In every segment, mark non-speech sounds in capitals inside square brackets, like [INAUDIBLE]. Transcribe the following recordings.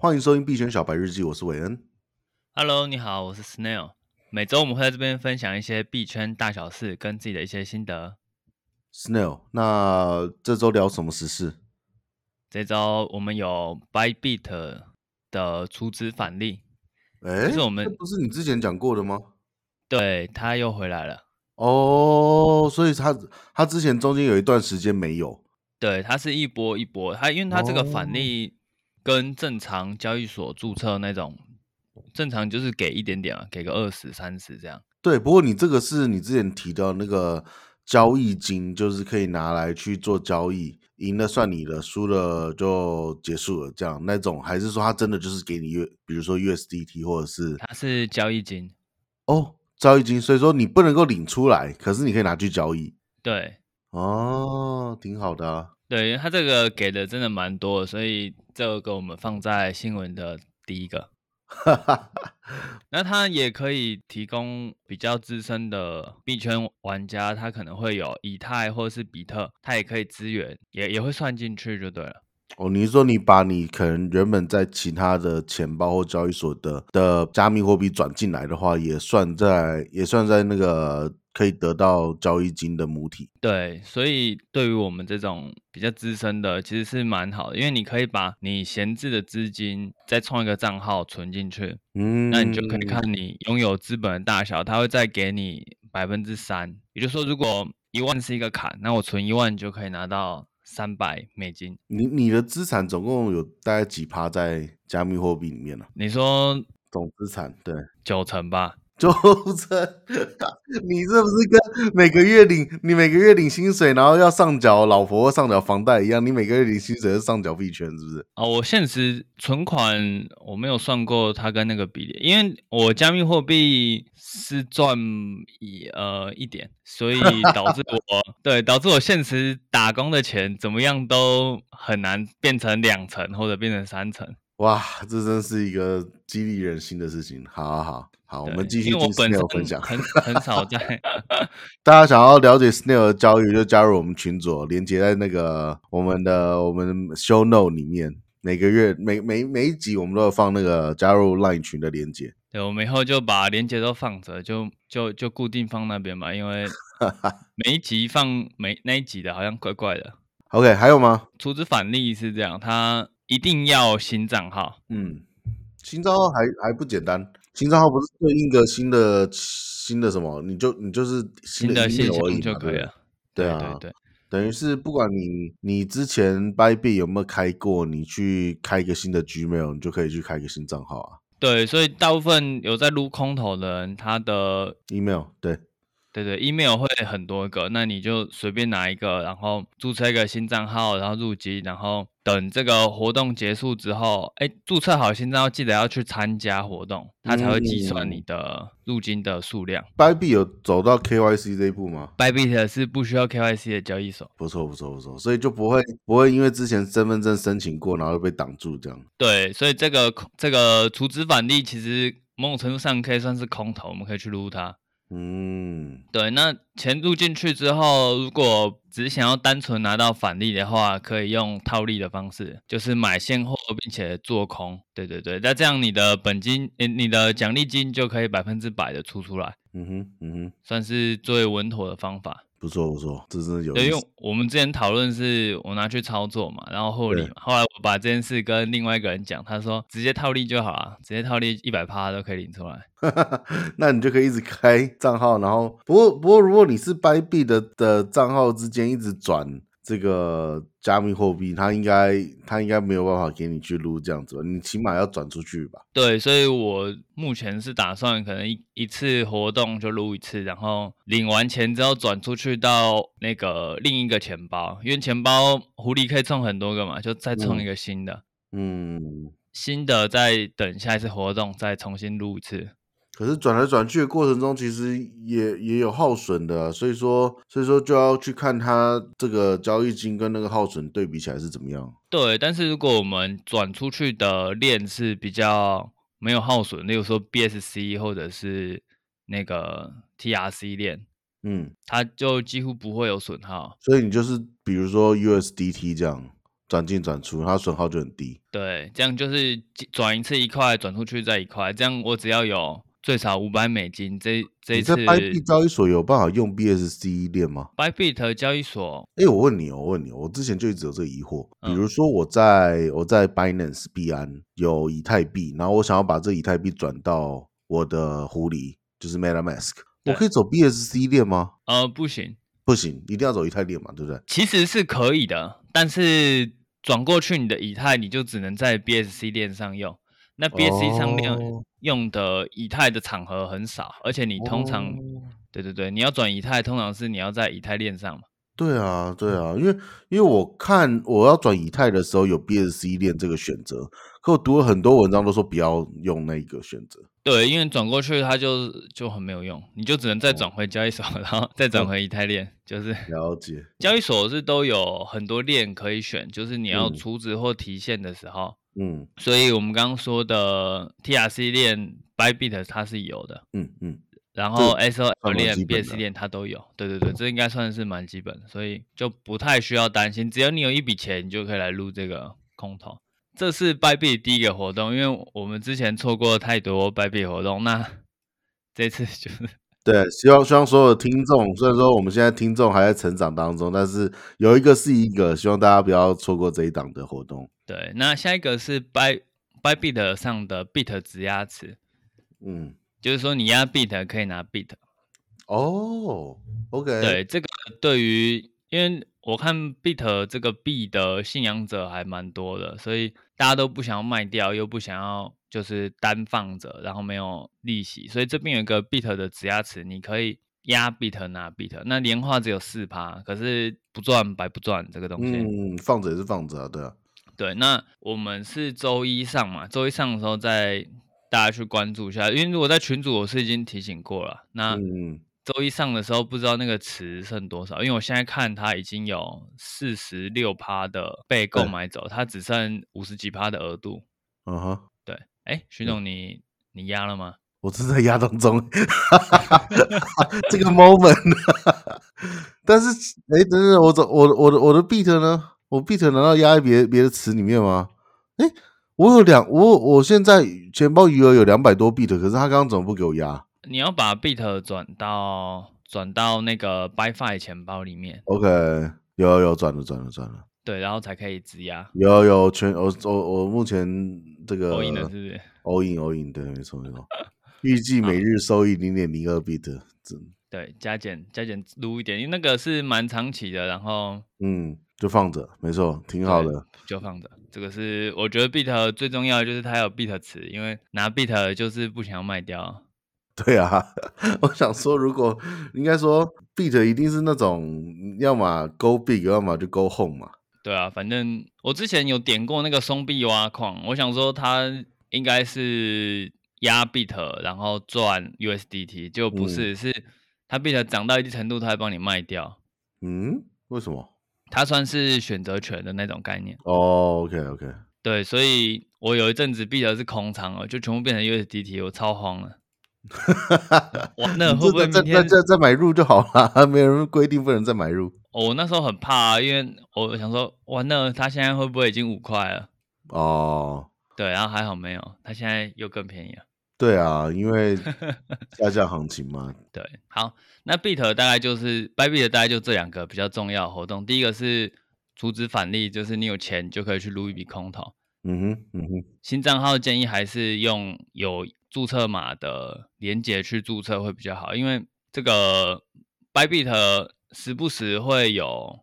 欢迎收听币圈小白日记，我是韦恩。Hello，你好，我是 Snail。每周我们会在这边分享一些币圈大小事跟自己的一些心得。Snail，那这周聊什么时事？这周我们有 Bybit 的出资返利。哎，是我们不是你之前讲过的吗？对，他又回来了。哦，所以他他之前中间有一段时间没有。对，他是一波一波，他因为他这个返利跟正常交易所注册那种，正常就是给一点点啊，给个二十三十这样。对，不过你这个是你之前提到那个交易金，就是可以拿来去做交易，赢了算你的，输了就结束了这样那种，还是说他真的就是给你，比如说 USDT 或者是？它是交易金。哦，交易金，所以说你不能够领出来，可是你可以拿去交易。对。哦，挺好的啊。对，他这个给的真的蛮多，所以这个我们放在新闻的第一个。那他也可以提供比较资深的币圈玩家，他可能会有以太或是比特，他也可以支援，也也会算进去就对了。哦，你是说你把你可能原本在其他的钱包或交易所的的加密货币转进来的话，也算在也算在那个。可以得到交易金的母体，对，所以对于我们这种比较资深的，其实是蛮好的，因为你可以把你闲置的资金再创一个账号存进去，嗯，那你就可以看你拥有资本的大小，它会再给你百分之三，也就是说，如果一万是一个坎，那我存一万就可以拿到三百美金。你你的资产总共有大概几趴在加密货币里面呢？你说总资产，对，九成吧。九成，你是不是跟每个月领你每个月领薪水，然后要上缴老婆上缴房贷一样？你每个月领薪水要上缴币圈，是不是？哦，我现实存款我没有算过它跟那个比例，因为我加密货币是赚一呃一点，所以导致我 [LAUGHS] 对导致我现实打工的钱怎么样都很难变成两成或者变成三成。哇，这真是一个激励人心的事情。好好好。好，我们继续听 Snail 分享。很很少在，[LAUGHS] 大家想要了解 Snail 的交易，就加入我们群组，连接在那个我们的我们 Show Note 里面。每个月每每每一集，我们都有放那个加入 Line 群的连接。对，我们以后就把连接都放着，就就就固定放那边嘛，因为 [LAUGHS] 每一集放每那一集的好像怪怪的。OK，还有吗？储值返利是这样，他一定要新账号。嗯，新账号还还不简单。新账号不是对应个新的新的什么，你就你就是新的信息而已就可以了。对啊，对对对，等于是不管你你之前 Bybit 有没有开过，你去开一个新的 Gmail，你就可以去开一个新账号啊。对，所以大部分有在撸空投的人，他的 email 对。对对，email 会很多个，那你就随便拿一个，然后注册一个新账号，然后入金，然后等这个活动结束之后，哎，注册好新账号，记得要去参加活动，它才会计算你的入金的数量。Bybit 有走到 KYC 这一步吗？Bybit 是不需要 KYC 的交易所。不错不错不错，所以就不会不会因为之前身份证申请过，然后就被挡住这样。对，所以这个这个储值返利其实某种程度上可以算是空投，我们可以去撸它。嗯，对，那钱入进去之后，如果只想要单纯拿到返利的话，可以用套利的方式，就是买现货并且做空。对对对，那这样你的本金，你的奖励金就可以百分之百的出出来。嗯哼，嗯哼，算是最稳妥的方法。不错不错，这真的有。对，因为我们之前讨论是我拿去操作嘛，然后获利嘛。后来我把这件事跟另外一个人讲，他说直接套利就好了，直接套利一百趴都可以领出来。[LAUGHS] 那你就可以一直开账号，然后不过不过如果你是 Bybit 的的账号之间一直转。这个加密货币，它应该它应该没有办法给你去撸这样子吧？你起码要转出去吧？对，所以我目前是打算可能一一次活动就撸一次，然后领完钱之后转出去到那个另一个钱包，因为钱包狐狸可以充很多个嘛，就再充一个新的，嗯，嗯新的再等下一次活动再重新撸一次。可是转来转去的过程中，其实也也有耗损的啊，所以说所以说就要去看它这个交易金跟那个耗损对比起来是怎么样。对，但是如果我们转出去的链是比较没有耗损，例如说 BSC 或者是那个 TRC 链，嗯，它就几乎不会有损耗。所以你就是比如说 USDT 这样。转进转出，它损耗就很低。对，这样就是转一次一块，转出去再一块，这样我只要有最少五百美金。这这一次，你在 Bybit 交易所有办法用 BSC 链吗？Bybit 交易所，哎、欸，我问你，我问你，我之前就一直有这个疑惑。比如说我在，嗯、我在 Binance 币安有以太币，然后我想要把这以太币转到我的狐狸，就是 MetaMask，我可以走 BSC 链吗？呃，不行，不行，一定要走以太链嘛，对不对？其实是可以的，但是。转过去，你的以太你就只能在 BSC 链上用。那 BSC 上面用的以太的场合很少，而且你通常，对对对，你要转以太，通常是你要在以太链上嘛。对啊，对啊，因为因为我看我要转以太的时候有 BSC 链这个选择，可我读了很多文章都说不要用那个选择。对，因为转过去它就就很没有用，你就只能再转回交易所，然后再转回以太链。就是 [LAUGHS] 了解，交易所是都有很多链可以选，就是你要储值或提现的时候，嗯，所以我们刚刚说的 TRC 链 Bybit 它是有的，嗯嗯。然后 SOL 链、BSC 链它都有，对对对，这应该算是蛮基本的，所以就不太需要担心。只要你有一笔钱，你就可以来撸这个空投。这是 Bybit 第一个活动，因为我们之前错过太多 Bybit 活动，那这次就是对，希望希望所有的听众，虽然说我们现在听众还在成长当中，但是有一个是一个，希望大家不要错过这一档的活动。对，那下一个是 By Bybit 上的 Bit 直押池，嗯。就是说，你压 bit 可以拿 bit 哦，OK，对，这个对于，因为我看 bit 这个币的信仰者还蛮多的，所以大家都不想要卖掉，又不想要就是单放着，然后没有利息，所以这边有一个 bit 的质押池，你可以压 bit 拿 bit，那年化只有四趴，可是不赚白不赚这个东西，嗯，放着也是放着啊，对啊，对，那我们是周一上嘛，周一上的时候再。大家去关注一下，因为如果在群组，我是已经提醒过了。那周一上的时候，不知道那个池剩多少，因为我现在看它已经有四十六趴的被购买走，它只剩五十几趴的额度。嗯哼，对。哎、欸，徐总，你你压了吗？我正在压当中，[LAUGHS] 这个 moment。[LAUGHS] 但是，哎、欸，等等，我走，我我的我的 beat 呢？我 beat 难道压在别别的词里面吗？哎、欸。我有两，我我现在钱包余额有两百多 beat，可是他刚刚怎么不给我压？你要把 beat 转到转到那个 ByFi 钱包里面。OK，有有转了转了转了。对，然后才可以质押。有有全我我我目前这个 all in 了是不是？[LAUGHS] all in all in，对，没错没错。预计每日收益零点零二 bit，对，加减加减撸一点，因为那个是蛮长期的，然后嗯，就放着，没错，挺好的，就放着。这个是我觉得 bit 最重要的就是它有 bit 池，因为拿 bit 就是不想要卖掉。[LAUGHS] 对啊，[LAUGHS] 我想说，如果应该说 bit 一定是那种要么 go big，要么就 go home 嘛。对啊，反正我之前有点过那个松币挖矿，我想说它应该是压 bit 然后赚 USDT，就不是，嗯、是它 bit 涨到一定程度，它会帮你卖掉。嗯，为什么？它算是选择权的那种概念哦、oh，OK OK，对，所以我有一阵子币的是空仓了，就全部变成 USDT，我超慌了。哇，那 [LAUGHS] 会不会明天再再再买入就好了？[LAUGHS] 没有人规定不能再买入。我那时候很怕啊，因为我想说，哇，那他现在会不会已经五块了？哦，oh. 对，然后还好没有，他现在又更便宜了。对啊，因为 [LAUGHS] 下降行情嘛。对，好，那 Bit 大概就是 Bybit 大概就这两个比较重要的活动。第一个是阻止返利，就是你有钱就可以去撸一笔空投。嗯哼，嗯哼。新账号建议还是用有注册码的连接去注册会比较好，因为这个 Bybit 时不时会有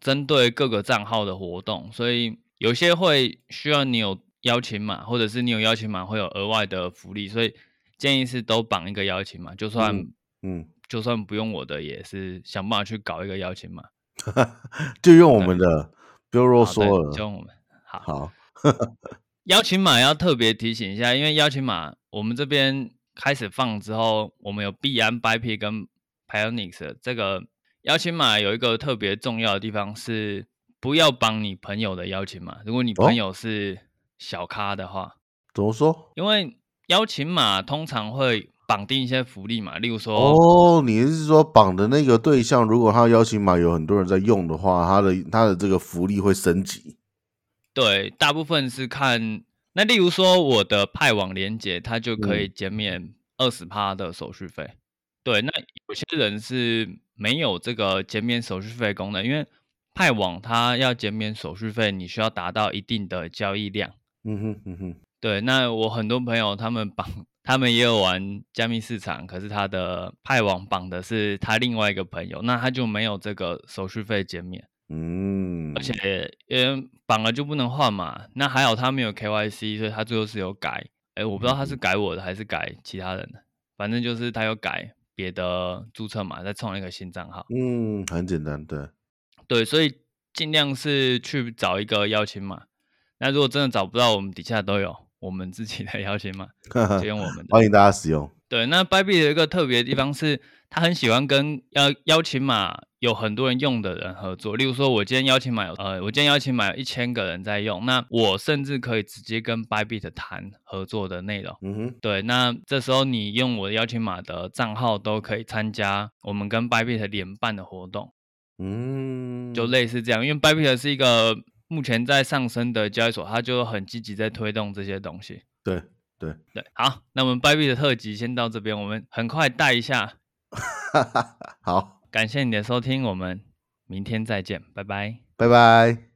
针对各个账号的活动，所以有些会需要你有。邀请码，或者是你有邀请码会有额外的福利，所以建议是都绑一个邀请码，就算嗯，嗯，就算不用我的，也是想办法去搞一个邀请码，[LAUGHS] 就用我们的，不用啰嗦了，就用我们。好，好邀请码要特别提醒一下，因为邀请码我们这边开始放之后，我们有币安、Bybit 跟 Pionex 这个邀请码有一个特别重要的地方是不要绑你朋友的邀请码，如果你朋友是、哦。小咖的话怎么说？因为邀请码通常会绑定一些福利嘛，例如说哦，你是说绑的那个对象，如果他邀请码有很多人在用的话，他的他的这个福利会升级。对，大部分是看那，例如说我的派网连接，它就可以减免二十趴的手续费。嗯、对，那有些人是没有这个减免手续费功能，因为派网它要减免手续费，你需要达到一定的交易量。嗯哼嗯哼。对，那我很多朋友他们绑，他们也有玩加密市场，可是他的派网绑的是他另外一个朋友，那他就没有这个手续费减免。嗯，而且因为绑了就不能换嘛，那还好他没有 KYC，所以他最后是有改。哎，我不知道他是改我的还是改其他人的，反正就是他有改别的注册码，再创一个新账号。嗯，很简单，对，对，所以尽量是去找一个邀请码。那如果真的找不到，我们底下都有。我们自己的邀请码，就用我们的。[LAUGHS] 欢迎大家使用。对，那 Bybit 有一个特别的地方是，他很喜欢跟邀邀请码有很多人用的人合作。例如说，我今天邀请码有呃，我今天邀请码有一千个人在用，那我甚至可以直接跟 Bybit 谈合作的内容。嗯哼。对，那这时候你用我的邀请码的账号都可以参加我们跟 Bybit 联办的活动。嗯，就类似这样，因为 Bybit 是一个。目前在上升的交易所，它就很积极在推动这些东西。对对对，好，那我们 Bybit 的特辑先到这边，我们很快带一下。[LAUGHS] 好，感谢你的收听，我们明天再见，拜拜，拜拜。